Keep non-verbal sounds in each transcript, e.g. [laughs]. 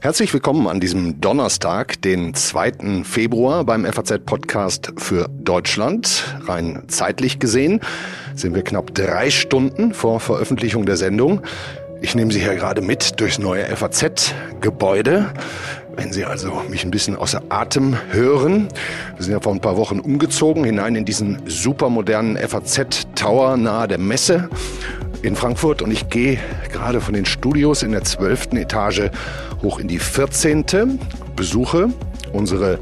Herzlich willkommen an diesem Donnerstag, den 2. Februar beim FAZ-Podcast für Deutschland. Rein zeitlich gesehen sind wir knapp drei Stunden vor Veröffentlichung der Sendung. Ich nehme Sie hier gerade mit durchs neue FAZ-Gebäude. Wenn Sie also mich ein bisschen außer Atem hören, wir sind ja vor ein paar Wochen umgezogen hinein in diesen supermodernen FAZ-Tower nahe der Messe in Frankfurt und ich gehe gerade von den Studios in der zwölften Etage hoch in die 14. Besuche unsere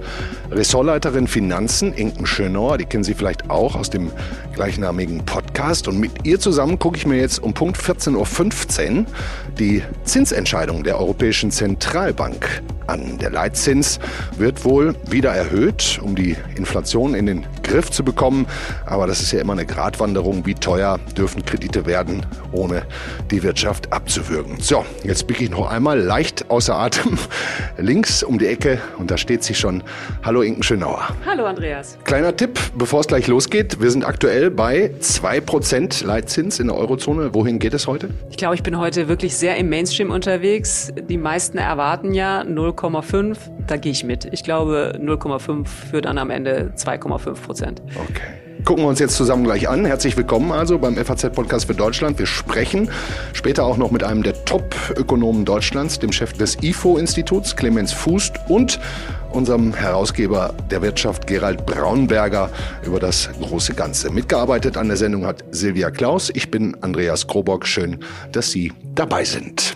Ressortleiterin Finanzen, Inken Schönauer, die kennen Sie vielleicht auch aus dem gleichnamigen Podcast. Und mit ihr zusammen gucke ich mir jetzt um Punkt 14.15 Uhr die Zinsentscheidung der Europäischen Zentralbank an. Der Leitzins wird wohl wieder erhöht, um die Inflation in den Griff zu bekommen. Aber das ist ja immer eine Gratwanderung. Wie teuer dürfen Kredite werden, ohne die Wirtschaft abzuwürgen? So, jetzt blicke ich noch einmal leicht außer Atem [laughs] links um die Ecke und da steht sie schon. Hallo Inken Schönauer. Hallo Andreas. Kleiner Tipp, bevor es gleich losgeht. Wir sind aktuell bei 2% Leitzins in der Eurozone. Wohin geht es heute? Ich glaube, ich bin heute wirklich sehr im Mainstream unterwegs. Die meisten erwarten ja 0, 0,5, da gehe ich mit. Ich glaube, 0,5 führt dann am Ende 2,5 Prozent. Okay. Gucken wir uns jetzt zusammen gleich an. Herzlich willkommen also beim FAZ-Podcast für Deutschland. Wir sprechen später auch noch mit einem der Top-Ökonomen Deutschlands, dem Chef des IFO-Instituts, Clemens Fußt, und unserem Herausgeber der Wirtschaft, Gerald Braunberger, über das große Ganze. Mitgearbeitet an der Sendung hat Silvia Klaus. Ich bin Andreas Krobock. Schön, dass Sie dabei sind.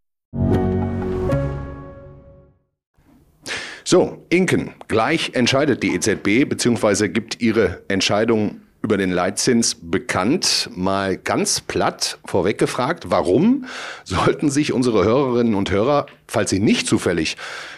So, Inken, gleich entscheidet die EZB bzw. gibt ihre Entscheidung über den Leitzins bekannt. Mal ganz platt vorweg gefragt, warum sollten sich unsere Hörerinnen und Hörer, falls sie nicht zufällig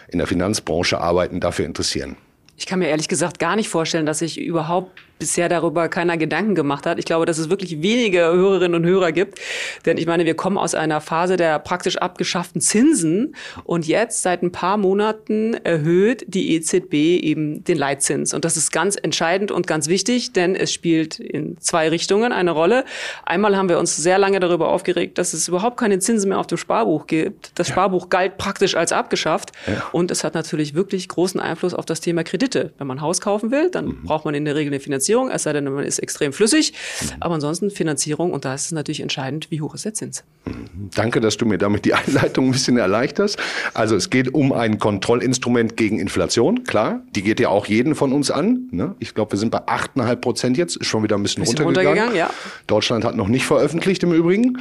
in der Finanzbranche arbeiten, dafür interessieren? Ich kann mir ehrlich gesagt gar nicht vorstellen, dass sich überhaupt bisher darüber keiner Gedanken gemacht hat. Ich glaube, dass es wirklich wenige Hörerinnen und Hörer gibt. Denn ich meine, wir kommen aus einer Phase der praktisch abgeschafften Zinsen und jetzt seit ein paar Monaten erhöht die EZB eben den Leitzins. Und das ist ganz entscheidend und ganz wichtig, denn es spielt in zwei Richtungen eine Rolle. Einmal haben wir uns sehr lange darüber aufgeregt, dass es überhaupt keine Zinsen mehr auf dem Sparbuch gibt. Das ja. Sparbuch galt praktisch als abgeschafft. Ja. Und es hat natürlich wirklich großen Einfluss auf das Thema Kredite. Wenn man Haus kaufen will, dann mhm. braucht man in der Regel eine Finanzierung Finanzierung, es sei denn, man ist extrem flüssig. Mhm. Aber ansonsten Finanzierung und da ist es natürlich entscheidend, wie hoch ist der Zins. Mhm. Danke, dass du mir damit die [laughs] Einleitung ein bisschen erleichterst. Also es geht um ein Kontrollinstrument gegen Inflation, klar. Die geht ja auch jeden von uns an. Ne? Ich glaube, wir sind bei 8,5 Prozent jetzt, ist schon wieder ein bisschen, bisschen runtergegangen. runtergegangen ja. Deutschland hat noch nicht veröffentlicht im Übrigen.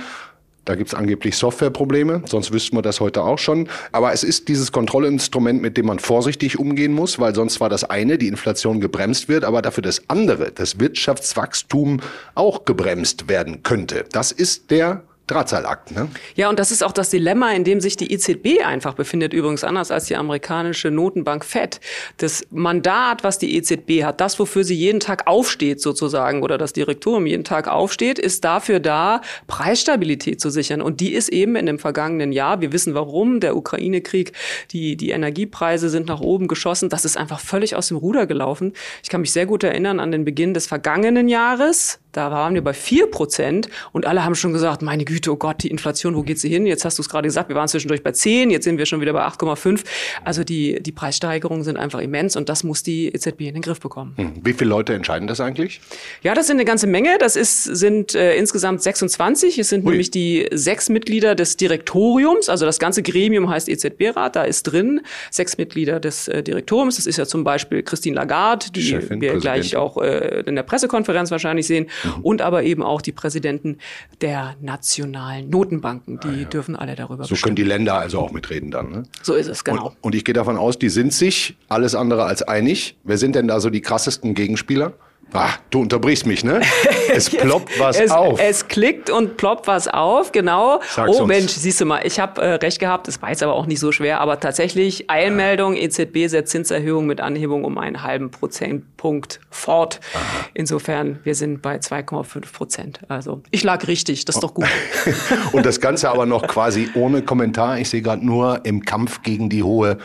Da gibt's angeblich Softwareprobleme, sonst wüssten wir das heute auch schon. Aber es ist dieses Kontrollinstrument, mit dem man vorsichtig umgehen muss, weil sonst war das eine, die Inflation gebremst wird, aber dafür das andere, das Wirtschaftswachstum auch gebremst werden könnte. Das ist der Drahtseilakt. Ne? Ja, und das ist auch das Dilemma, in dem sich die EZB einfach befindet, übrigens anders als die amerikanische Notenbank Fed. Das Mandat, was die EZB hat, das, wofür sie jeden Tag aufsteht sozusagen, oder das Direktorium jeden Tag aufsteht, ist dafür da, Preisstabilität zu sichern. Und die ist eben in dem vergangenen Jahr, wir wissen warum, der Ukraine-Krieg, die, die Energiepreise sind nach oben geschossen, das ist einfach völlig aus dem Ruder gelaufen. Ich kann mich sehr gut erinnern an den Beginn des vergangenen Jahres, da waren wir bei vier Prozent und alle haben schon gesagt, meine Güte, oh Gott, die Inflation, wo geht sie hin? Jetzt hast du es gerade gesagt, wir waren zwischendurch bei zehn, jetzt sind wir schon wieder bei 8,5. Also die, die Preissteigerungen sind einfach immens und das muss die EZB in den Griff bekommen. Hm. Wie viele Leute entscheiden das eigentlich? Ja, das sind eine ganze Menge. Das ist, sind äh, insgesamt 26. Es sind Ui. nämlich die sechs Mitglieder des Direktoriums. Also das ganze Gremium heißt EZB-Rat. Da ist drin sechs Mitglieder des äh, Direktoriums. Das ist ja zum Beispiel Christine Lagarde, die Chefin, wir gleich auch äh, in der Pressekonferenz wahrscheinlich sehen mhm. und aber eben auch die Präsidenten der nationalen Notenbanken. Die ah, ja. dürfen alle darüber So bestimmen. können die Länder also auch mitreden dann. Ne? So ist es, genau. Und, und ich gehe davon aus, die sind sich alles andere als einig. Wer sind denn da so die krassesten Gegenspieler? Ah, du unterbrichst mich, ne? Es [laughs] ploppt was es, auf. Es klickt und ploppt was auf, genau. Sag's oh uns. Mensch, siehst du mal, ich habe äh, recht gehabt, das war jetzt aber auch nicht so schwer, aber tatsächlich Eilmeldung, EZB setzt Zinserhöhung mit Anhebung um einen halben Prozentpunkt fort. Insofern, wir sind bei 2,5 Prozent. Also ich lag richtig, das ist doch gut. [laughs] Und das Ganze aber noch quasi ohne Kommentar. Ich sehe gerade nur im Kampf gegen die hohe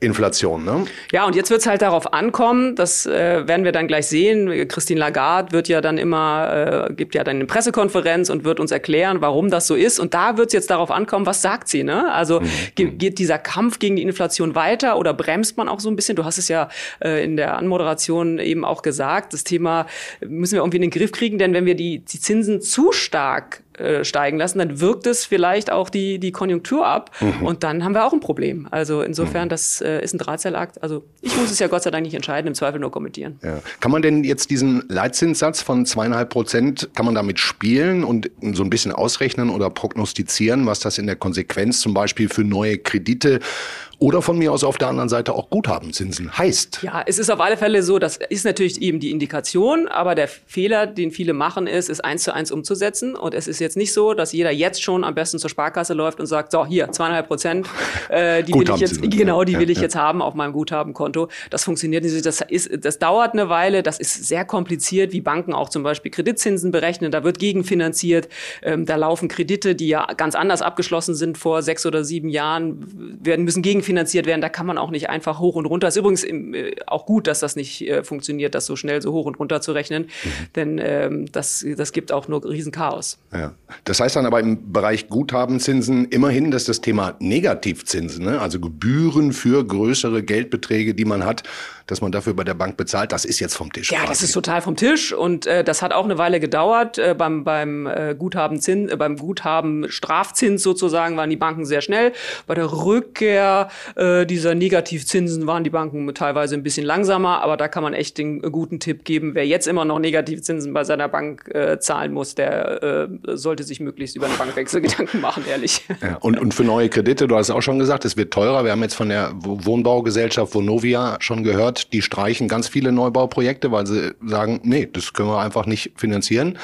Inflation. Ne? Ja, und jetzt wird es halt darauf ankommen, das äh, werden wir dann gleich sehen. Christine Lagarde wird ja dann immer, äh, gibt ja dann eine Pressekonferenz und wird uns erklären, warum das so ist. Und da wird es jetzt darauf ankommen, was sagt sie? Ne? Also ge geht dieser Kampf gegen die Inflation weiter oder bremst man auch so ein bisschen? Du hast es ja äh, in der Anmoderation eben auch gesagt. Das Thema müssen wir irgendwie in den Griff kriegen, denn wenn wir die, die Zinsen zu stark äh, steigen lassen, dann wirkt es vielleicht auch die, die Konjunktur ab und dann haben wir auch ein Problem. Also insofern, das äh, ist ein Drahtseilakt. Also ich muss es ja Gott sei Dank nicht entscheiden, im Zweifel nur kommentieren. Ja. Kann man denn jetzt diesen Leitzinssatz von zweieinhalb Prozent, kann man damit spielen und so ein bisschen ausrechnen oder prognostizieren, was das in der Konsequenz zum Beispiel für neue Kredite oder von mir aus auf der anderen Seite auch Guthabenzinsen heißt? Ja, es ist auf alle Fälle so, das ist natürlich eben die Indikation, aber der Fehler, den viele machen, ist, es eins zu eins umzusetzen. Und es ist jetzt nicht so, dass jeder jetzt schon am besten zur Sparkasse läuft und sagt, so hier, zweieinhalb Prozent, äh, die will ich jetzt, genau, die Ja, will ich ja. jetzt haben auf meinem Guthabenkonto. Das funktioniert nicht. Das ist, das dauert eine Weile. Das ist sehr kompliziert, wie Banken auch zum Beispiel Kreditzinsen berechnen. Da wird gegenfinanziert. Ähm, da laufen Kredite, die ja ganz anders abgeschlossen sind vor sechs oder sieben Jahren, werden, müssen gegenfinanziert werden. Da kann man auch nicht einfach hoch und runter. Ist übrigens äh, auch gut, dass das nicht äh, funktioniert, das so schnell so hoch und runter zu rechnen. Denn ähm, das, das gibt auch nur Riesenchaos. Ja. Das heißt dann aber im Bereich Guthabenzinsen immerhin, dass das Thema Negativzinsen, ne, also Gebühren für größere Geldbeträge, die man hat, dass man dafür bei der Bank bezahlt, das ist jetzt vom Tisch. Ja, das quasi. ist total vom Tisch und äh, das hat auch eine Weile gedauert. Äh, beim beim äh, Guthabenzin, äh, beim Guthaben Strafzins sozusagen waren die Banken sehr schnell. Bei der Rückkehr äh, dieser Negativzinsen waren die Banken teilweise ein bisschen langsamer, aber da kann man echt den äh, guten Tipp geben. Wer jetzt immer noch Negativzinsen bei seiner Bank äh, zahlen muss, der äh, sollte sich möglichst über einen Bankwechsel [laughs] Gedanken machen, ehrlich. Ja, und, und für neue Kredite, du hast auch schon gesagt, es wird teurer. Wir haben jetzt von der Wohnbaugesellschaft Vonovia schon gehört, die streichen ganz viele Neubauprojekte, weil sie sagen, nee, das können wir einfach nicht finanzieren.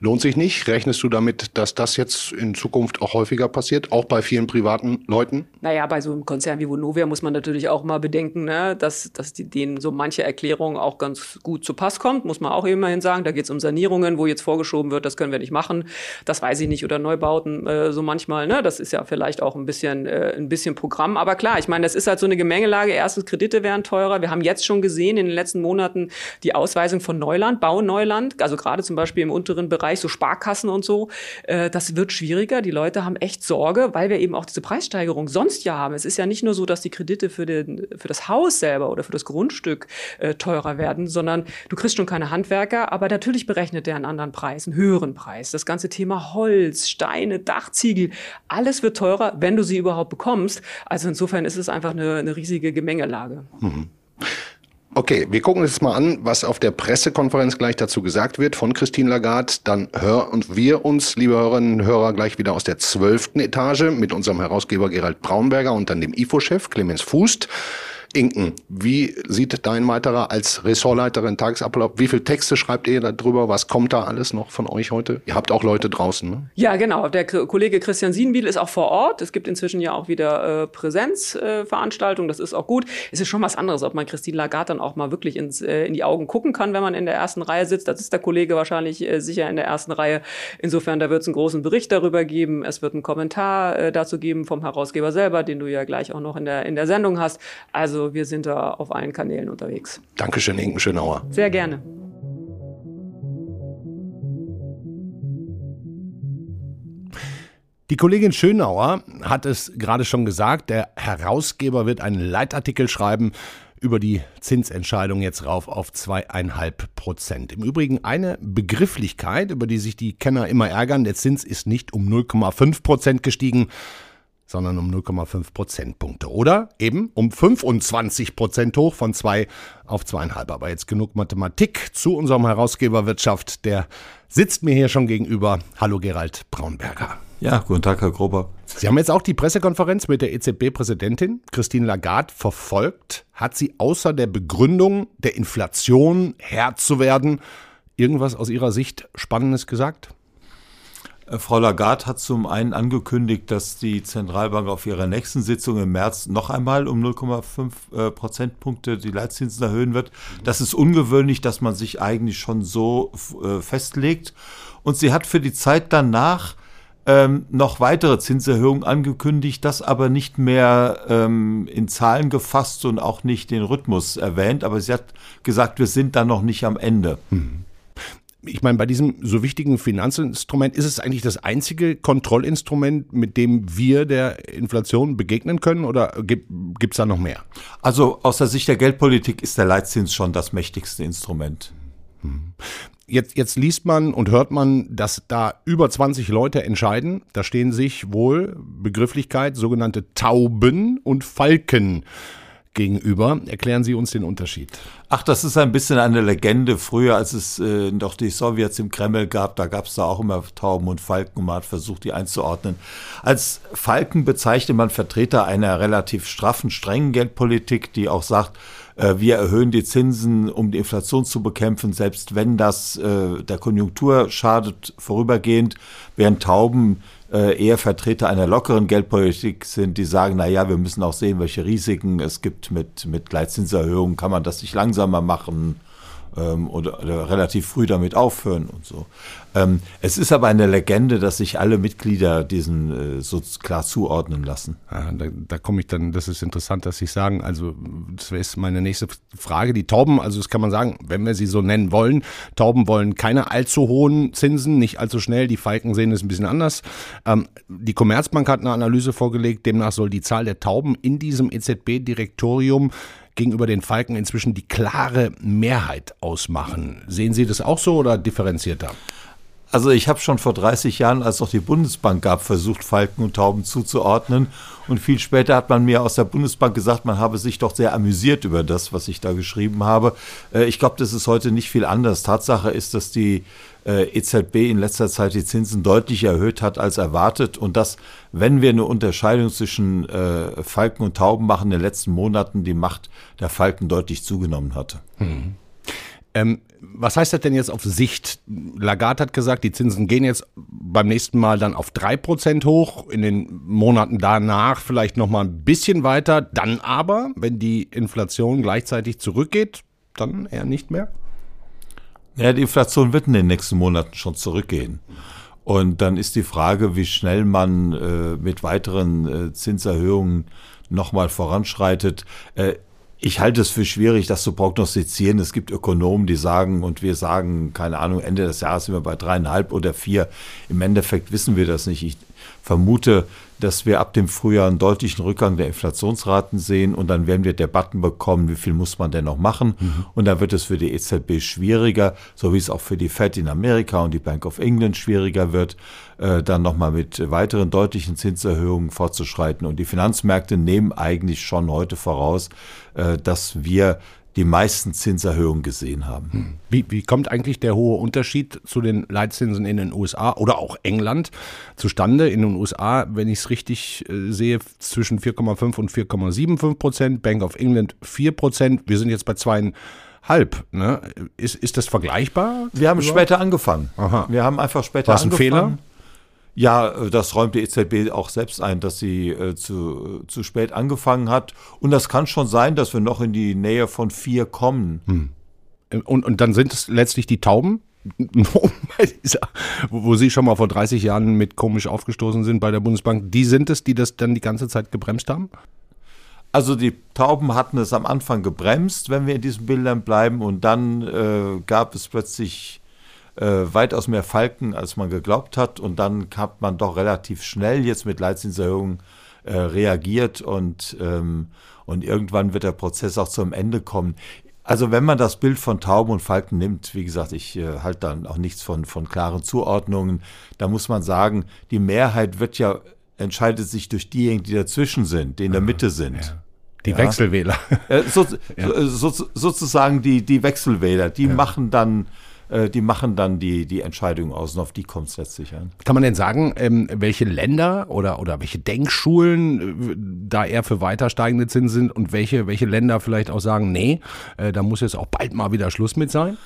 Lohnt sich nicht. Rechnest du damit, dass das jetzt in Zukunft auch häufiger passiert, auch bei vielen privaten Leuten? Naja, bei so einem Konzern wie Vonovia muss man natürlich auch mal bedenken, ne, dass, dass die, denen so manche Erklärung auch ganz gut zu Pass kommt, muss man auch immerhin sagen. Da geht es um Sanierungen, wo jetzt vorgeschoben wird, das können wir nicht machen. Das weiß ich nicht. Oder Neubauten äh, so manchmal. Ne? Das ist ja vielleicht auch ein bisschen, äh, ein bisschen Programm. Aber klar, ich meine, das ist halt so eine Gemengelage. Erstens, Kredite werden teurer. Wir haben jetzt schon gesehen in den letzten Monaten die Ausweisung von Neuland, Bauneuland, also gerade zum Beispiel im unteren Bereich, so Sparkassen und so. Äh, das wird schwieriger. Die Leute haben echt Sorge, weil wir eben auch diese Preissteigerung sonst ja haben. Es ist ja nicht nur so, dass die Kredite für, den, für das Haus selber oder für das Grundstück äh, teurer werden, sondern du kriegst schon keine Handwerker, aber natürlich berechnet der einen anderen Preis, einen höheren Preis. Das ganze Thema Holz, Steine, Dachziegel, alles wird teurer, wenn du sie überhaupt bekommst. Also insofern ist es einfach eine, eine riesige Gemengelage. Okay, wir gucken uns jetzt mal an, was auf der Pressekonferenz gleich dazu gesagt wird von Christine Lagarde. Dann hören wir uns, liebe Hörerinnen und Hörer, gleich wieder aus der zwölften Etage mit unserem Herausgeber Gerald Braunberger und dann dem IFO-Chef Clemens Fußt. Inken, wie sieht dein weiterer als Ressortleiterin Tagesablauf? Wie viele Texte schreibt ihr darüber? Was kommt da alles noch von euch heute? Ihr habt auch Leute draußen, ne? Ja, genau. Der Kollege Christian Siedenbiel ist auch vor Ort. Es gibt inzwischen ja auch wieder äh, Präsenzveranstaltungen. das ist auch gut. Es ist schon was anderes, ob man Christine Lagarde dann auch mal wirklich ins, äh, in die Augen gucken kann, wenn man in der ersten Reihe sitzt. Das ist der Kollege wahrscheinlich äh, sicher in der ersten Reihe. Insofern, da wird es einen großen Bericht darüber geben. Es wird einen Kommentar äh, dazu geben vom Herausgeber selber, den du ja gleich auch noch in der, in der Sendung hast. Also wir sind da auf allen Kanälen unterwegs. Dankeschön, Inken Schönauer. Sehr gerne. Die Kollegin Schönauer hat es gerade schon gesagt, der Herausgeber wird einen Leitartikel schreiben über die Zinsentscheidung jetzt rauf auf zweieinhalb Prozent. Im Übrigen eine Begrifflichkeit, über die sich die Kenner immer ärgern. Der Zins ist nicht um 0,5 Prozent gestiegen, sondern um 0,5 Prozentpunkte. Oder eben um 25 Prozent hoch von zwei auf zweieinhalb. Aber jetzt genug Mathematik zu unserem Herausgeber Wirtschaft. Der sitzt mir hier schon gegenüber. Hallo Gerald Braunberger. Ja, guten Tag, Herr Grober. Sie haben jetzt auch die Pressekonferenz mit der EZB-Präsidentin Christine Lagarde verfolgt. Hat sie außer der Begründung der Inflation Herr zu werden irgendwas aus Ihrer Sicht Spannendes gesagt? Äh, Frau Lagarde hat zum einen angekündigt, dass die Zentralbank auf ihrer nächsten Sitzung im März noch einmal um 0,5 äh, Prozentpunkte die Leitzinsen erhöhen wird. Das ist ungewöhnlich, dass man sich eigentlich schon so äh, festlegt. Und sie hat für die Zeit danach ähm, noch weitere Zinserhöhungen angekündigt, das aber nicht mehr ähm, in Zahlen gefasst und auch nicht den Rhythmus erwähnt. Aber sie hat gesagt, wir sind da noch nicht am Ende. Hm. Ich meine, bei diesem so wichtigen Finanzinstrument ist es eigentlich das einzige Kontrollinstrument, mit dem wir der Inflation begegnen können oder gibt es da noch mehr? Also aus der Sicht der Geldpolitik ist der Leitzins schon das mächtigste Instrument. Hm. Jetzt, jetzt liest man und hört man, dass da über 20 Leute entscheiden. Da stehen sich wohl Begrifflichkeit sogenannte Tauben und Falken gegenüber. Erklären Sie uns den Unterschied. Ach, das ist ein bisschen eine Legende. Früher, als es äh, die Sowjets im Kreml gab, da gab es da auch immer Tauben und Falken man hat versucht, die einzuordnen. Als Falken bezeichnet man Vertreter einer relativ straffen, strengen Geldpolitik, die auch sagt, äh, wir erhöhen die Zinsen, um die Inflation zu bekämpfen, selbst wenn das äh, der Konjunktur schadet, vorübergehend, während Tauben äh, eher Vertreter einer lockeren Geldpolitik sind, die sagen, na ja, wir müssen auch sehen, welche Risiken es gibt mit, mit Leitzinserhöhungen, kann man das nicht langsamer machen ähm, oder, oder relativ früh damit aufhören und so. Ähm, es ist aber eine Legende, dass sich alle Mitglieder diesen äh, so klar zuordnen lassen. Ja, da, da komme ich dann, das ist interessant, dass Sie sagen, also das ist meine nächste Frage. Die Tauben, also das kann man sagen, wenn wir sie so nennen wollen, Tauben wollen keine allzu hohen Zinsen, nicht allzu schnell. Die Falken sehen es ein bisschen anders. Ähm, die Commerzbank hat eine Analyse vorgelegt, demnach soll die Zahl der Tauben in diesem EZB-Direktorium gegenüber den Falken inzwischen die klare Mehrheit ausmachen. Sehen Sie das auch so oder differenzierter? Also ich habe schon vor 30 Jahren, als es die Bundesbank gab, versucht, Falken und Tauben zuzuordnen. Und viel später hat man mir aus der Bundesbank gesagt, man habe sich doch sehr amüsiert über das, was ich da geschrieben habe. Äh, ich glaube, das ist heute nicht viel anders. Tatsache ist, dass die äh, EZB in letzter Zeit die Zinsen deutlich erhöht hat als erwartet und dass, wenn wir eine Unterscheidung zwischen äh, Falken und Tauben machen, in den letzten Monaten die Macht der Falken deutlich zugenommen hatte. Mhm. Ähm, was heißt das denn jetzt auf Sicht? Lagarde hat gesagt, die Zinsen gehen jetzt beim nächsten Mal dann auf 3% hoch, in den Monaten danach vielleicht nochmal ein bisschen weiter, dann aber, wenn die Inflation gleichzeitig zurückgeht, dann eher nicht mehr? Ja, die Inflation wird in den nächsten Monaten schon zurückgehen. Und dann ist die Frage, wie schnell man äh, mit weiteren äh, Zinserhöhungen nochmal voranschreitet. Äh, ich halte es für schwierig, das zu prognostizieren. Es gibt Ökonomen, die sagen, und wir sagen, keine Ahnung, Ende des Jahres sind wir bei dreieinhalb oder vier. Im Endeffekt wissen wir das nicht. Ich vermute, dass wir ab dem Frühjahr einen deutlichen Rückgang der Inflationsraten sehen und dann werden wir Debatten bekommen, wie viel muss man denn noch machen. Mhm. Und dann wird es für die EZB schwieriger, so wie es auch für die Fed in Amerika und die Bank of England schwieriger wird, äh, dann nochmal mit weiteren deutlichen Zinserhöhungen fortzuschreiten. Und die Finanzmärkte nehmen eigentlich schon heute voraus, äh, dass wir die meisten Zinserhöhungen gesehen haben. Hm. Wie, wie kommt eigentlich der hohe Unterschied zu den Leitzinsen in den USA oder auch England zustande? In den USA, wenn ich es richtig äh, sehe, zwischen 4,5 und 4,75 Prozent, Bank of England 4 Prozent. Wir sind jetzt bei zweieinhalb. Ne? Ist, ist das vergleichbar? Wir haben später angefangen. Aha. Wir haben einfach später War angefangen. War ein Fehler? Ja, äh, das räumt die EZB auch selbst ein, dass sie äh, zu, zu spät angefangen hat. Und das kann schon sein, dass wir noch in die Nähe von vier kommen. Hm. Und, und dann sind es letztlich die Tauben, [laughs] wo Sie schon mal vor 30 Jahren mit komisch aufgestoßen sind bei der Bundesbank, die sind es, die das dann die ganze Zeit gebremst haben? Also die Tauben hatten es am Anfang gebremst, wenn wir in diesen Bildern bleiben, und dann äh, gab es plötzlich äh, weitaus mehr Falken, als man geglaubt hat. Und dann hat man doch relativ schnell jetzt mit Leitzinserhöhungen äh, reagiert und, ähm, und irgendwann wird der Prozess auch zum Ende kommen. Also wenn man das Bild von Tauben und Falken nimmt, wie gesagt, ich äh, halte dann auch nichts von, von klaren Zuordnungen, da muss man sagen, die Mehrheit wird ja, entscheidet sich durch diejenigen, die dazwischen sind, die in der Mitte sind. Ja. Die ja. Wechselwähler. So, [laughs] ja. so, so, sozusagen die, die Wechselwähler, die machen dann äh, die machen dann die, die Entscheidung aus und auf die kommt es letztlich an. Kann man denn sagen, ähm, welche Länder oder, oder welche Denkschulen äh, da eher für weiter steigende Zinsen sind und welche, welche Länder vielleicht auch sagen, nee, äh, da muss jetzt auch bald mal wieder Schluss mit sein?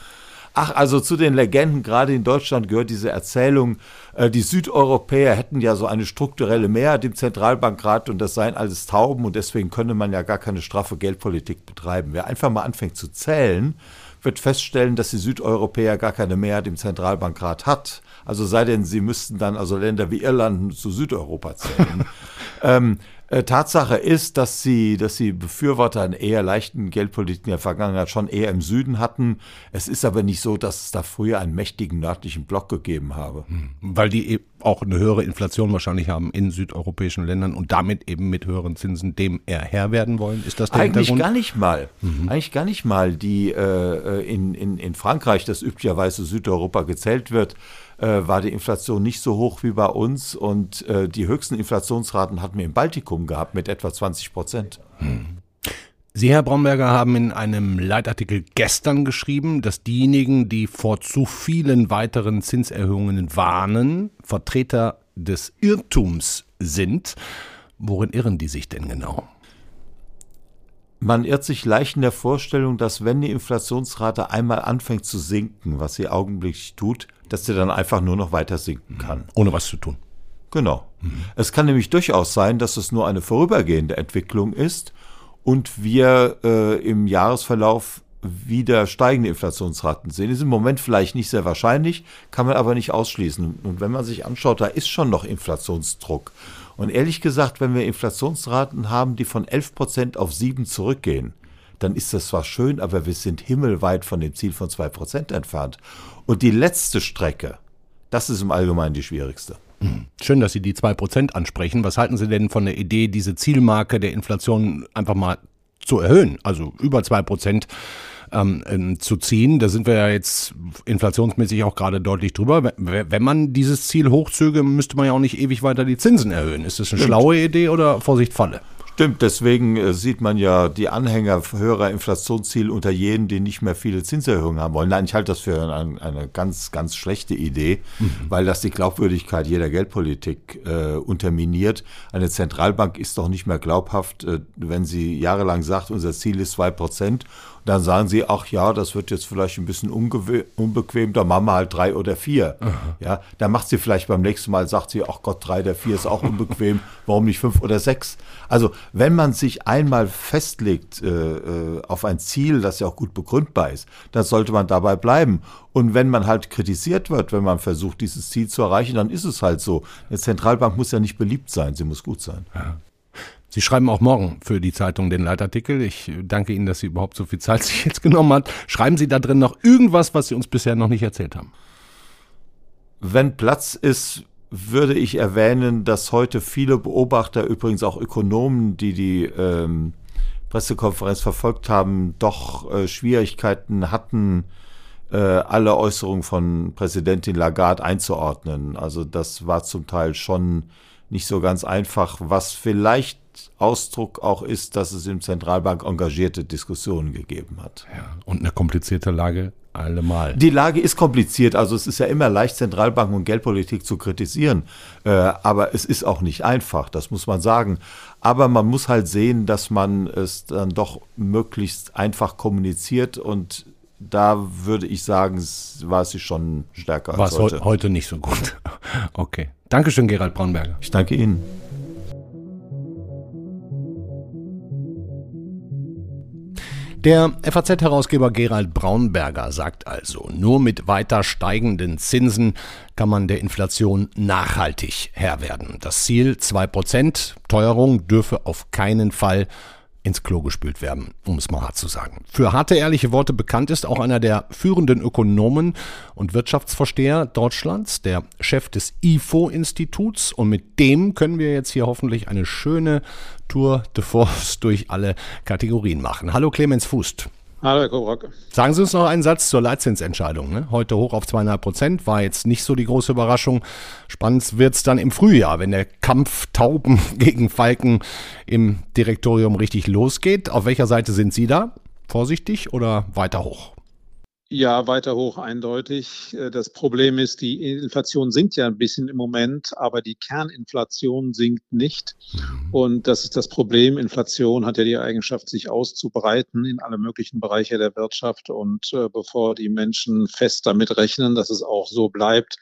Ach, also zu den Legenden, gerade in Deutschland gehört diese Erzählung, äh, die Südeuropäer hätten ja so eine strukturelle Mehrheit im Zentralbankrat und das seien alles Tauben und deswegen könne man ja gar keine straffe Geldpolitik betreiben. Wer einfach mal anfängt zu zählen, wird feststellen, dass die Südeuropäer gar keine Mehrheit im Zentralbankrat hat. Also sei denn, sie müssten dann also Länder wie Irland zu Südeuropa zählen. [laughs] ähm, äh, Tatsache ist, dass sie, dass sie Befürworter einer eher leichten Geldpolitik in der Vergangenheit schon eher im Süden hatten. Es ist aber nicht so, dass es da früher einen mächtigen nördlichen Block gegeben habe. Hm. Weil die e- auch eine höhere Inflation wahrscheinlich haben in südeuropäischen Ländern und damit eben mit höheren Zinsen dem eher Herr werden wollen. Ist das der Eigentlich Hintergrund? gar nicht mal. Mhm. Eigentlich gar nicht mal. Die äh, in, in, in Frankreich, das üblicherweise Südeuropa gezählt wird, äh, war die Inflation nicht so hoch wie bei uns und äh, die höchsten Inflationsraten hatten wir im Baltikum gehabt mit etwa 20 Prozent. Hm. Sie, Herr Braunberger, haben in einem Leitartikel gestern geschrieben, dass diejenigen, die vor zu vielen weiteren Zinserhöhungen warnen, Vertreter des Irrtums sind. Worin irren die sich denn genau? Man irrt sich leicht in der Vorstellung, dass wenn die Inflationsrate einmal anfängt zu sinken, was sie augenblicklich tut, dass sie dann einfach nur noch weiter sinken kann. Ohne was zu tun. Genau. Mhm. Es kann nämlich durchaus sein, dass es nur eine vorübergehende Entwicklung ist und wir äh, im Jahresverlauf wieder steigende Inflationsraten sehen. Ist im Moment vielleicht nicht sehr wahrscheinlich, kann man aber nicht ausschließen. Und wenn man sich anschaut, da ist schon noch Inflationsdruck. Und ehrlich gesagt, wenn wir Inflationsraten haben, die von 11 Prozent auf 7 zurückgehen, dann ist das zwar schön, aber wir sind himmelweit von dem Ziel von 2 Prozent entfernt. Und die letzte Strecke, das ist im Allgemeinen die schwierigste. Hm. Schön, dass Sie die 2 Prozent ansprechen. Was halten Sie denn von der Idee, diese Zielmarke der Inflation einfach mal zu erhöhen? Also über 2 Prozent ähm, ähm, zu ziehen. Da sind wir ja jetzt inflationsmäßig auch gerade deutlich drüber. Wenn man dieses Ziel hochzöge, müsste man ja auch nicht ewig weiter die Zinsen erhöhen. Ist das eine Stimmt. schlaue Idee oder Vorsicht Falle? Stimmt, deswegen äh, sieht man ja die Anhänger höherer Inflationsziele unter jenen, die nicht mehr viele Zinserhöhungen haben wollen. Nein, ich halte das für ein, eine ganz, ganz schlechte Idee, mhm. weil das die Glaubwürdigkeit jeder Geldpolitik äh, unterminiert. Eine Zentralbank ist doch nicht mehr glaubhaft, äh, wenn sie jahrelang sagt, unser Ziel ist zwei Prozent dann sagen sie, ach ja, das wird jetzt vielleicht ein bisschen unbequem, da machen wir halt drei oder vier. Aha. Ja, dann macht sie vielleicht beim nächsten Mal, sagt sie, ach Gott, drei oder vier ist auch unbequem, [laughs] warum nicht fünf oder sechs? Also, wenn man sich einmal festlegt äh, äh, auf ein Ziel, das ja auch gut begründbar ist, dann sollte man dabei bleiben. Und wenn man halt kritisiert wird, wenn man versucht, dieses Ziel zu erreichen, dann ist es halt so. Eine Zentralbank muss ja nicht beliebt sein, sie muss gut sein. Ja. Sie schreiben auch morgen für die Zeitung den Leitartikel. Ich danke Ihnen, dass Sie überhaupt so viel Zeit [laughs] sich jetzt genommen hat. Schreiben Sie da drin noch irgendwas, was Sie uns bisher noch nicht erzählt haben? Wenn Platz ist, würde ich erwähnen, dass heute viele Beobachter, übrigens auch Ökonomen, die die ähm, Pressekonferenz verfolgt haben, doch äh, Schwierigkeiten hatten, äh, alle Äußerungen von Präsidentin Lagarde einzuordnen. Also das war zum Teil schon nicht so ganz einfach, was vielleicht Ausdruck auch ist, dass es im Zentralbank engagierte Diskussionen gegeben hat. Ja, und eine komplizierte Lage allemal. Die Lage ist kompliziert, also es ist ja immer leicht, Zentralbanken und Geldpolitik zu kritisieren, äh, aber es ist auch nicht einfach, das muss man sagen. Aber man muss halt sehen, dass man es dann doch möglichst einfach kommuniziert und da würde ich sagen, war sie schon stärker war als heute. Heute nicht so gut. [laughs] Okay. Dankeschön, Gerald Braunberger. Ich danke Ihnen. Der FAZ-Herausgeber Gerald Braunberger sagt also, nur mit weiter steigenden Zinsen kann man der Inflation nachhaltig Herr werden. Das Ziel 2% Teuerung dürfe auf keinen Fall ins Klo gespült werden, um es mal hart zu sagen. Für harte, ehrliche Worte bekannt ist auch einer der führenden Ökonomen und Wirtschaftsversteher Deutschlands, der Chef des IFO-Instituts. Und mit dem können wir jetzt hier hoffentlich eine schöne Tour de Force [laughs] durch alle Kategorien machen. Hallo Clemens Fußt. Hallo, Herr Kobrock. Sagen Sie uns noch einen Satz zur Leitzinsentscheidung. Ne? Heute hoch auf zweieinhalb Prozent, war jetzt nicht so die große Überraschung. Spannend wird es dann im Frühjahr, wenn der Kampf Tauben [laughs] gegen Falken im Direktorium richtig losgeht. Auf welcher Seite sind Sie da? Vorsichtig oder weiter hoch? Ja, weiter hoch eindeutig. Äh, das Problem ist, die Inflation sinkt ja ein bisschen im Moment, aber die Kerninflation sinkt nicht. Mhm. Und das ist das Problem. Inflation hat ja die Eigenschaft, sich auszubreiten in alle möglichen Bereiche der Wirtschaft. Und äh, bevor die Menschen fest damit rechnen, dass es auch so bleibt,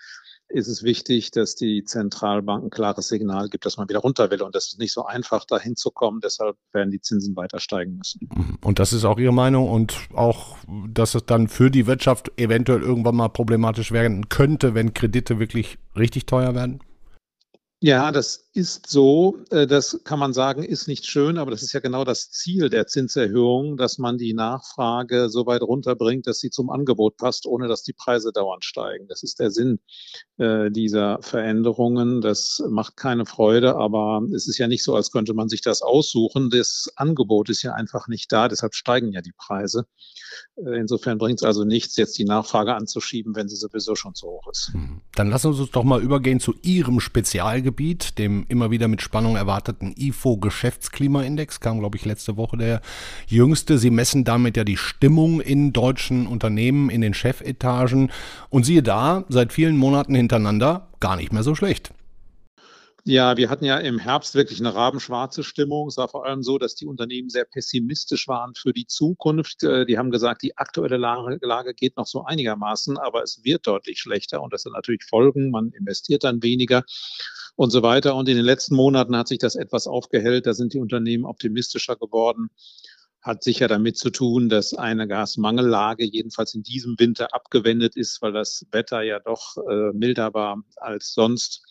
ist es wichtig, dass die Zentralbank ein klares Signal gibt, dass man wieder runter will. Und das ist nicht so einfach, da hinzukommen. Deshalb werden die Zinsen weiter steigen müssen. Und das ist auch Ihre Meinung und auch, dass es dann für die Wirtschaft eventuell irgendwann mal problematisch werden könnte, wenn Kredite wirklich richtig teuer werden? Ja, das ist so. Äh, das kann man sagen, ist nicht schön, aber das ist ja genau das Ziel der Zinserhöhung, dass man die Nachfrage so weit runterbringt, dass sie zum Angebot passt, ohne dass die Preise dauernd steigen. Das ist der Sinn äh, dieser Veränderungen. Das macht keine Freude, aber es ist ja nicht so, als könnte man sich das aussuchen. Das Angebot ist ja einfach nicht da, deshalb steigen ja die Preise. Äh, insofern bringt es also nichts, jetzt die Nachfrage anzuschieben, wenn sie sowieso schon zu hoch ist. Hm. Dann lassen Sie uns doch mal übergehen zu Ihrem Spezialgebiet, dem immer wieder mit Spannung erwarteten IFO Geschäftsklimaindex. Kam, glaube ich, letzte Woche der jüngste. Sie messen damit ja die Stimmung in deutschen Unternehmen, in den Chefetagen. Und siehe da, seit vielen Monaten hintereinander gar nicht mehr so schlecht. Ja, wir hatten ja im Herbst wirklich eine rabenschwarze Stimmung. Es war vor allem so, dass die Unternehmen sehr pessimistisch waren für die Zukunft. Äh, die haben gesagt, die aktuelle Lage, Lage geht noch so einigermaßen, aber es wird deutlich schlechter und das sind natürlich Folgen. Man investiert dann weniger und so weiter. Und in den letzten Monaten hat sich das etwas aufgehellt. Da sind die Unternehmen optimistischer geworden hat sicher damit zu tun, dass eine Gasmangellage jedenfalls in diesem Winter abgewendet ist, weil das Wetter ja doch äh, milder war als sonst.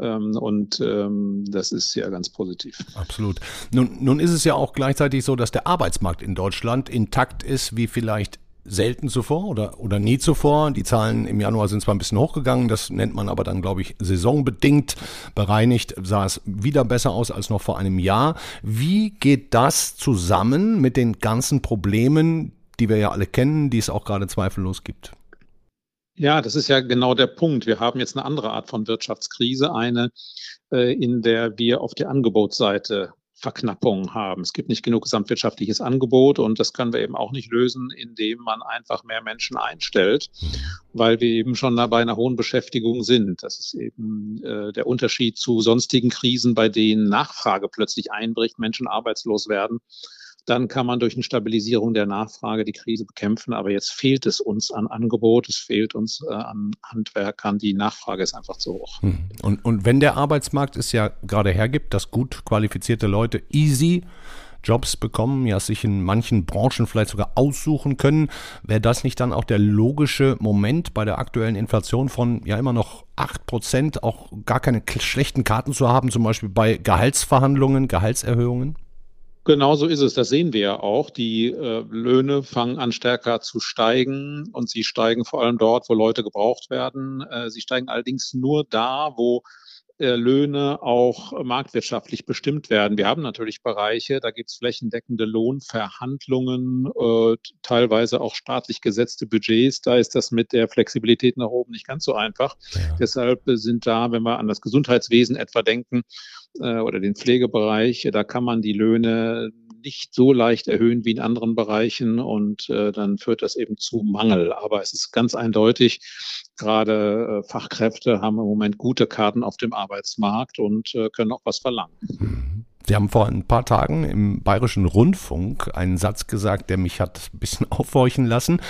Ähm, und ähm, das ist ja ganz positiv. Absolut. Nun, nun ist es ja auch gleichzeitig so, dass der Arbeitsmarkt in Deutschland intakt ist, wie vielleicht selten zuvor oder, oder nie zuvor. Die Zahlen im Januar sind zwar ein bisschen hochgegangen, das nennt man aber dann, glaube ich, saisonbedingt. Bereinigt sah es wieder besser aus als noch vor einem Jahr. Wie geht das zusammen mit den ganzen Problemen, die wir ja alle kennen, die es auch gerade zweifellos gibt? Ja, das ist ja genau der Punkt. Wir haben jetzt eine andere Art von Wirtschaftskrise, eine, äh, in der wir auf der Angebotsseite Verknappungen haben. Es gibt nicht genug gesamtwirtschaftliches Angebot und das können wir eben auch nicht lösen, indem man einfach mehr Menschen einstellt, weil wir eben schon bei einer hohen Beschäftigung sind. Das ist eben äh, der Unterschied zu sonstigen Krisen, bei denen Nachfrage plötzlich einbricht, Menschen arbeitslos werden dann kann man durch eine Stabilisierung der Nachfrage die Krise bekämpfen. Aber jetzt fehlt es uns an Angebot, es fehlt uns äh, an Handwerkern. Die Nachfrage ist einfach zu hoch. Hm. Und, und wenn der Arbeitsmarkt es ja gerade hergibt, dass gut qualifizierte Leute easy Jobs bekommen, ja sich in manchen Branchen vielleicht sogar aussuchen können, wäre das nicht dann auch der logische Moment bei der aktuellen Inflation von ja immer noch 8 Prozent auch gar keine schlechten Karten zu haben, zum Beispiel bei Gehaltsverhandlungen, Gehaltserhöhungen? Genau so ist es. Das sehen wir ja auch. Die äh, Löhne fangen an stärker zu steigen und sie steigen vor allem dort, wo Leute gebraucht werden. Äh, sie steigen allerdings nur da, wo Löhne auch marktwirtschaftlich bestimmt werden. Wir haben natürlich Bereiche, da gibt es flächendeckende Lohnverhandlungen, äh, teilweise auch staatlich gesetzte Budgets. Da ist das mit der Flexibilität nach oben nicht ganz so einfach. Ja. Deshalb sind da, wenn wir an das Gesundheitswesen etwa denken äh, oder den Pflegebereich, da kann man die Löhne nicht so leicht erhöhen wie in anderen Bereichen und äh, dann führt das eben zu Mangel. Aber es ist ganz eindeutig, gerade äh, Fachkräfte haben im Moment gute Karten auf dem Arbeitsmarkt und äh, können auch was verlangen. Sie haben vor ein paar Tagen im Bayerischen Rundfunk einen Satz gesagt, der mich hat ein bisschen [laughs] aufhorchen lassen,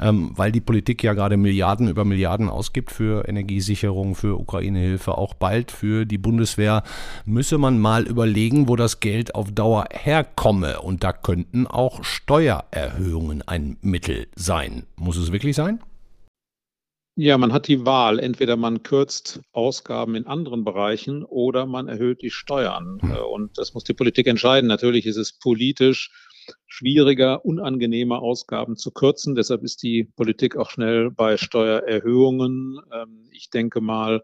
ähm, weil die Politik ja gerade Milliarden über Milliarden ausgibt für Energiesicherung, für Ukraine-Hilfe, auch bald für die Bundeswehr, müsse man mal überlegen, wo das Geld auf Dauer herkomme. Und da könnten auch Steuererhöhungen ein Mittel sein. Muss es wirklich sein? Ja, man hat die Wahl. Entweder man kürzt Ausgaben in anderen Bereichen oder man erhöht die Steuern. Hm. Äh, und das muss die Politik entscheiden. Natürlich ist es politisch schwieriger, unangenehmer Ausgaben zu kürzen. Deshalb ist die Politik auch schnell bei Steuererhöhungen. Ähm, ich denke mal,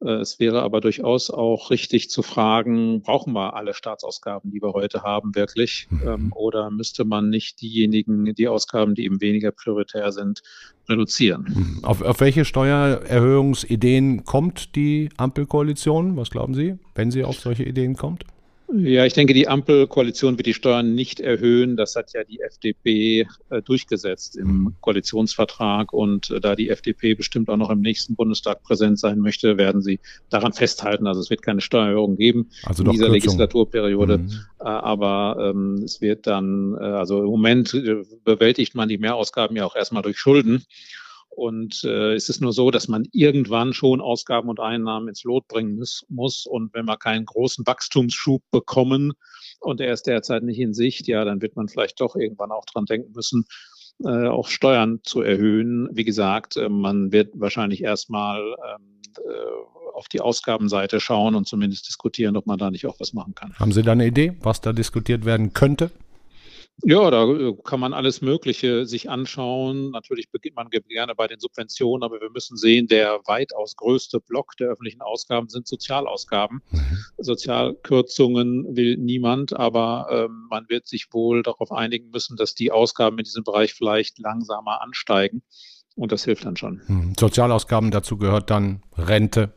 es wäre aber durchaus auch richtig zu fragen, brauchen wir alle Staatsausgaben, die wir heute haben, wirklich? Mhm. Ähm, oder müsste man nicht diejenigen, die Ausgaben, die eben weniger prioritär sind, reduzieren? Mhm. Auf, auf welche Steuererhöhungsideen kommt die Ampelkoalition? Was glauben Sie, wenn sie auf solche Ideen kommt? Ja, ich denke, die Ampelkoalition wird die Steuern nicht erhöhen. Das hat ja die FDP äh, durchgesetzt im mhm. Koalitionsvertrag. Und äh, da die FDP bestimmt auch noch im nächsten Bundestag präsent sein möchte, werden sie daran festhalten. Also es wird keine Steuererhöhung geben also in dieser Kürzung. Legislaturperiode. Mhm. Äh, aber ähm, es wird dann, äh, also im Moment äh, bewältigt man die Mehrausgaben ja auch erstmal durch Schulden. Und äh, es ist nur so, dass man irgendwann schon Ausgaben und Einnahmen ins Lot bringen muss, muss. Und wenn wir keinen großen Wachstumsschub bekommen und er ist derzeit nicht in Sicht, ja, dann wird man vielleicht doch irgendwann auch dran denken müssen, äh, auch Steuern zu erhöhen. Wie gesagt, äh, man wird wahrscheinlich erstmal ähm, äh, auf die Ausgabenseite schauen und zumindest diskutieren, ob man da nicht auch was machen kann. Haben Sie da eine Idee, was da diskutiert werden könnte? Ja, da äh, kann man alles Mögliche sich anschauen. Natürlich beginnt man gerne bei den Subventionen, aber wir müssen sehen, der weitaus größte Block der öffentlichen Ausgaben sind Sozialausgaben. Mhm. Sozialkürzungen will niemand, aber ähm, man wird sich wohl darauf einigen müssen, dass die Ausgaben in diesem Bereich vielleicht langsamer ansteigen. Und das hilft dann schon. Mhm. Sozialausgaben, dazu gehört dann Rente,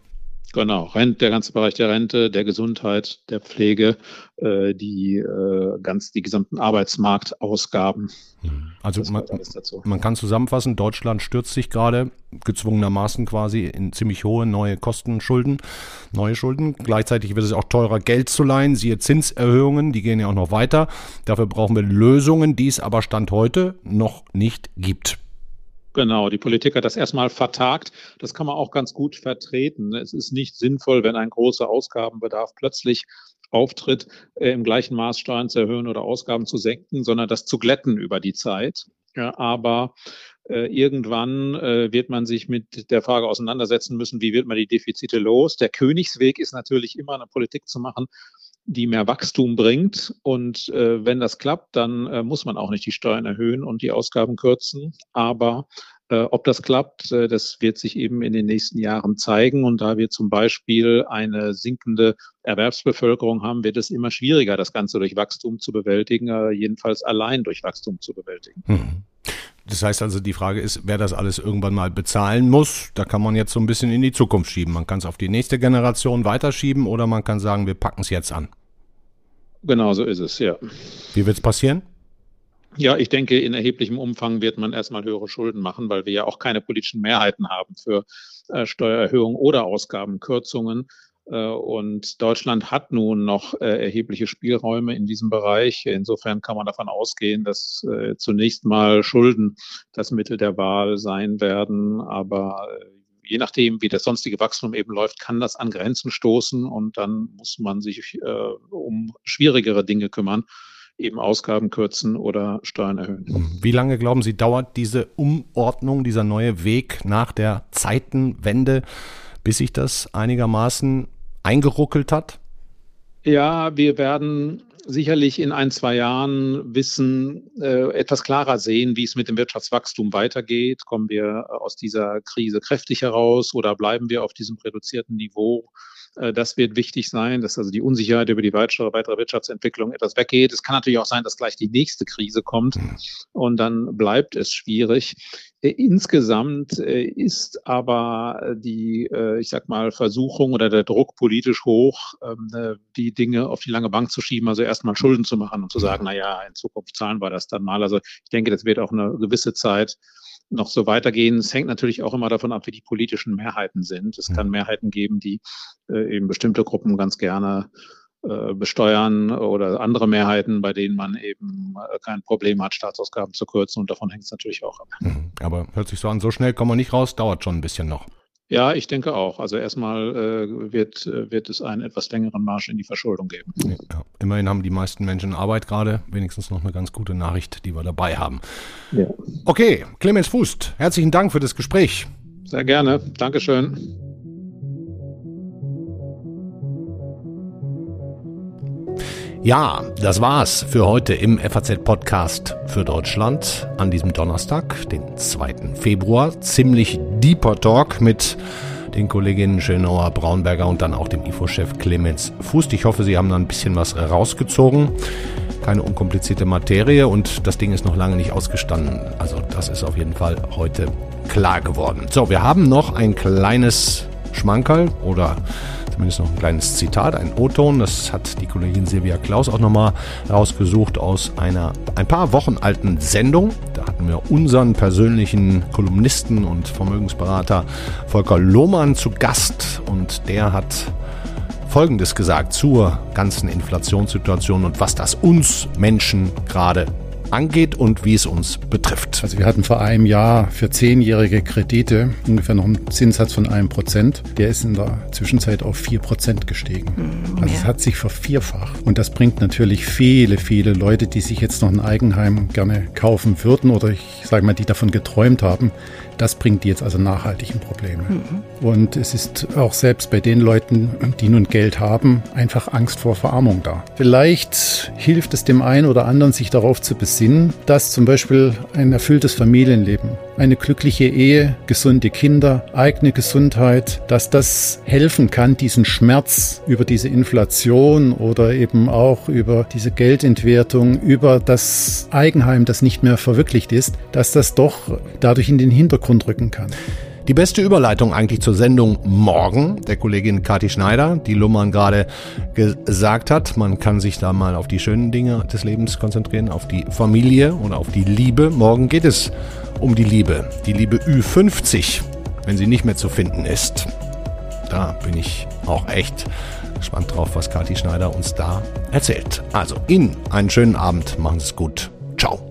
Genau, Rent, der ganze Bereich der Rente, der Gesundheit, der Pflege, äh, die äh, ganz die gesamten Arbeitsmarktausgaben. Hm. Also man, man, kann zusammenfassen, Deutschland stürzt sich gerade gezwungenermaßen quasi in ziemlich hohe neue Kosten, Schulden, neue Schulden. Gleichzeitig wird es auch teurer, Geld zu leihen, siehe Zinserhöhungen, die gehen ja auch noch weiter. Dafür brauchen wir Lösungen, die es aber Stand heute noch nicht gibt. Genau, die Politik hat das erstmal vertagt. Das kann man auch ganz gut vertreten. Es ist nicht sinnvoll, wenn ein großer Ausgabenbedarf plötzlich auftritt, äh, im gleichen Maß Steuern zu erhöhen oder Ausgaben zu senken, sondern das zu glätten über die Zeit. Ja, aber äh, irgendwann äh, wird man sich mit der Frage auseinandersetzen müssen, wie wird man die Defizite los. Der Königsweg ist natürlich immer eine Politik zu machen, die mehr Wachstum bringt. Und äh, wenn das klappt, dann äh, muss man auch nicht die Steuern erhöhen und die Ausgaben kürzen. Aber äh, ob das klappt, äh, das wird sich eben in den nächsten Jahren zeigen. Und da wir zum Beispiel eine sinkende Erwerbsbevölkerung haben, wird es immer schwieriger, das Ganze durch Wachstum zu bewältigen, äh, jedenfalls allein durch Wachstum zu bewältigen. Hm. Das heißt also, die Frage ist, wer das alles irgendwann mal bezahlen muss. Da kann man jetzt so ein bisschen in die Zukunft schieben. Man kann es auf die nächste Generation weiterschieben oder man kann sagen, wir packen es jetzt an. Genau so ist es, ja. Wie wird es passieren? Ja, ich denke, in erheblichem Umfang wird man erstmal höhere Schulden machen, weil wir ja auch keine politischen Mehrheiten haben für äh, Steuererhöhungen oder Ausgabenkürzungen. Äh, und Deutschland hat nun noch äh, erhebliche Spielräume in diesem Bereich. Insofern kann man davon ausgehen, dass äh, zunächst mal Schulden das Mittel der Wahl sein werden. Aber je nachdem, wie das sonstige Wachstum eben läuft, kann das an Grenzen stoßen und dann muss man sich um schwierigere Dinge kümmern eben Ausgaben kürzen oder Steuern erhöhen. Wie lange glauben Sie, dauert diese Umordnung, dieser neue Weg nach der Zeitenwende, bis sich das einigermaßen eingeruckelt hat? Ja, wir werden sicherlich in ein, zwei Jahren wissen, äh, etwas klarer sehen, wie es mit dem Wirtschaftswachstum weitergeht. Kommen wir aus dieser Krise kräftig heraus oder bleiben wir auf diesem reduzierten Niveau? Äh, das wird wichtig sein, dass also die Unsicherheit über die weitere, weitere Wirtschaftsentwicklung etwas weggeht. Es kann natürlich auch sein, dass gleich die nächste Krise kommt mhm. und dann bleibt es schwierig. Äh, insgesamt äh, ist aber die, ich sag mal, Versuchung oder der Druck politisch hoch, ähm, die Dinge auf die lange Bank zu schieben, also erstmal Schulden zu machen und zu sagen, na ja, in Zukunft zahlen wir das dann mal. Also ich denke, das wird auch eine gewisse Zeit noch so weitergehen. Es hängt natürlich auch immer davon ab, wie die politischen Mehrheiten sind. Es kann Mehrheiten geben, die äh, eben bestimmte Gruppen ganz gerne äh, besteuern oder andere Mehrheiten, bei denen man eben äh, kein Problem hat, Staatsausgaben zu kürzen. Und davon hängt es natürlich auch ab. Mhm. Aber hört sich so an, so schnell kommen wir nicht raus, dauert schon ein bisschen noch. Ja, ich denke auch. Also erstmal äh, wird, äh, wird es einen etwas längeren Marsch in die Verschuldung geben. Ja, immerhin haben die meisten Menschen Arbeit gerade. Wenigstens noch eine ganz gute Nachricht, die wir dabei haben. Ja. Okay, Clemens Fußt, herzlichen Dank für das Gespräch. Sehr gerne. Dankeschön. Ja, das war's für heute im FAZ-Podcast für Deutschland an diesem Donnerstag, den 2. Februar. Ziemlich deeper Talk mit den Kolleginnen Schönauer, Braunberger und dann auch dem IFO-Chef Clemens Fußt. Ich hoffe, Sie haben da ein bisschen was rausgezogen. Keine unkomplizierte Materie und das Ding ist noch lange nicht ausgestanden. Also das ist auf jeden Fall heute klar geworden. So, wir haben noch ein kleines Schmankerl oder Zumindest noch ein kleines Zitat, ein O-Ton. Das hat die Kollegin Silvia Klaus auch nochmal rausgesucht aus einer ein paar Wochen alten Sendung. Da hatten wir unseren persönlichen Kolumnisten und Vermögensberater Volker Lohmann zu Gast und der hat Folgendes gesagt zur ganzen Inflationssituation und was das uns Menschen gerade angeht und wie es uns betrifft. Also wir hatten vor einem Jahr für zehnjährige Kredite ungefähr noch einen Zinssatz von einem Prozent. Der ist in der Zwischenzeit auf vier Prozent gestiegen. Mhm, also es hat sich vervierfacht. Und das bringt natürlich viele, viele Leute, die sich jetzt noch ein Eigenheim gerne kaufen würden oder ich sage mal, die davon geträumt haben, das bringt die jetzt also nachhaltig in Probleme. Mhm. Und es ist auch selbst bei den Leuten, die nun Geld haben, einfach Angst vor Verarmung da. Vielleicht hilft es dem einen oder anderen, sich darauf zu besinnen, dass zum Beispiel ein erfülltes Familienleben, eine glückliche Ehe, gesunde Kinder, eigene Gesundheit, dass das helfen kann, diesen Schmerz über diese Inflation oder eben auch über diese Geldentwertung, über das Eigenheim, das nicht mehr verwirklicht ist, dass das doch dadurch in den Hintergrund rücken kann. Die beste Überleitung eigentlich zur Sendung morgen der Kollegin Kathi Schneider, die Lummern gerade gesagt hat. Man kann sich da mal auf die schönen Dinge des Lebens konzentrieren, auf die Familie oder auf die Liebe. Morgen geht es um die Liebe. Die Liebe Ü50, wenn sie nicht mehr zu finden ist. Da bin ich auch echt gespannt drauf, was Kathi Schneider uns da erzählt. Also Ihnen einen schönen Abend. Machen Sie es gut. Ciao.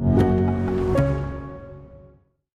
you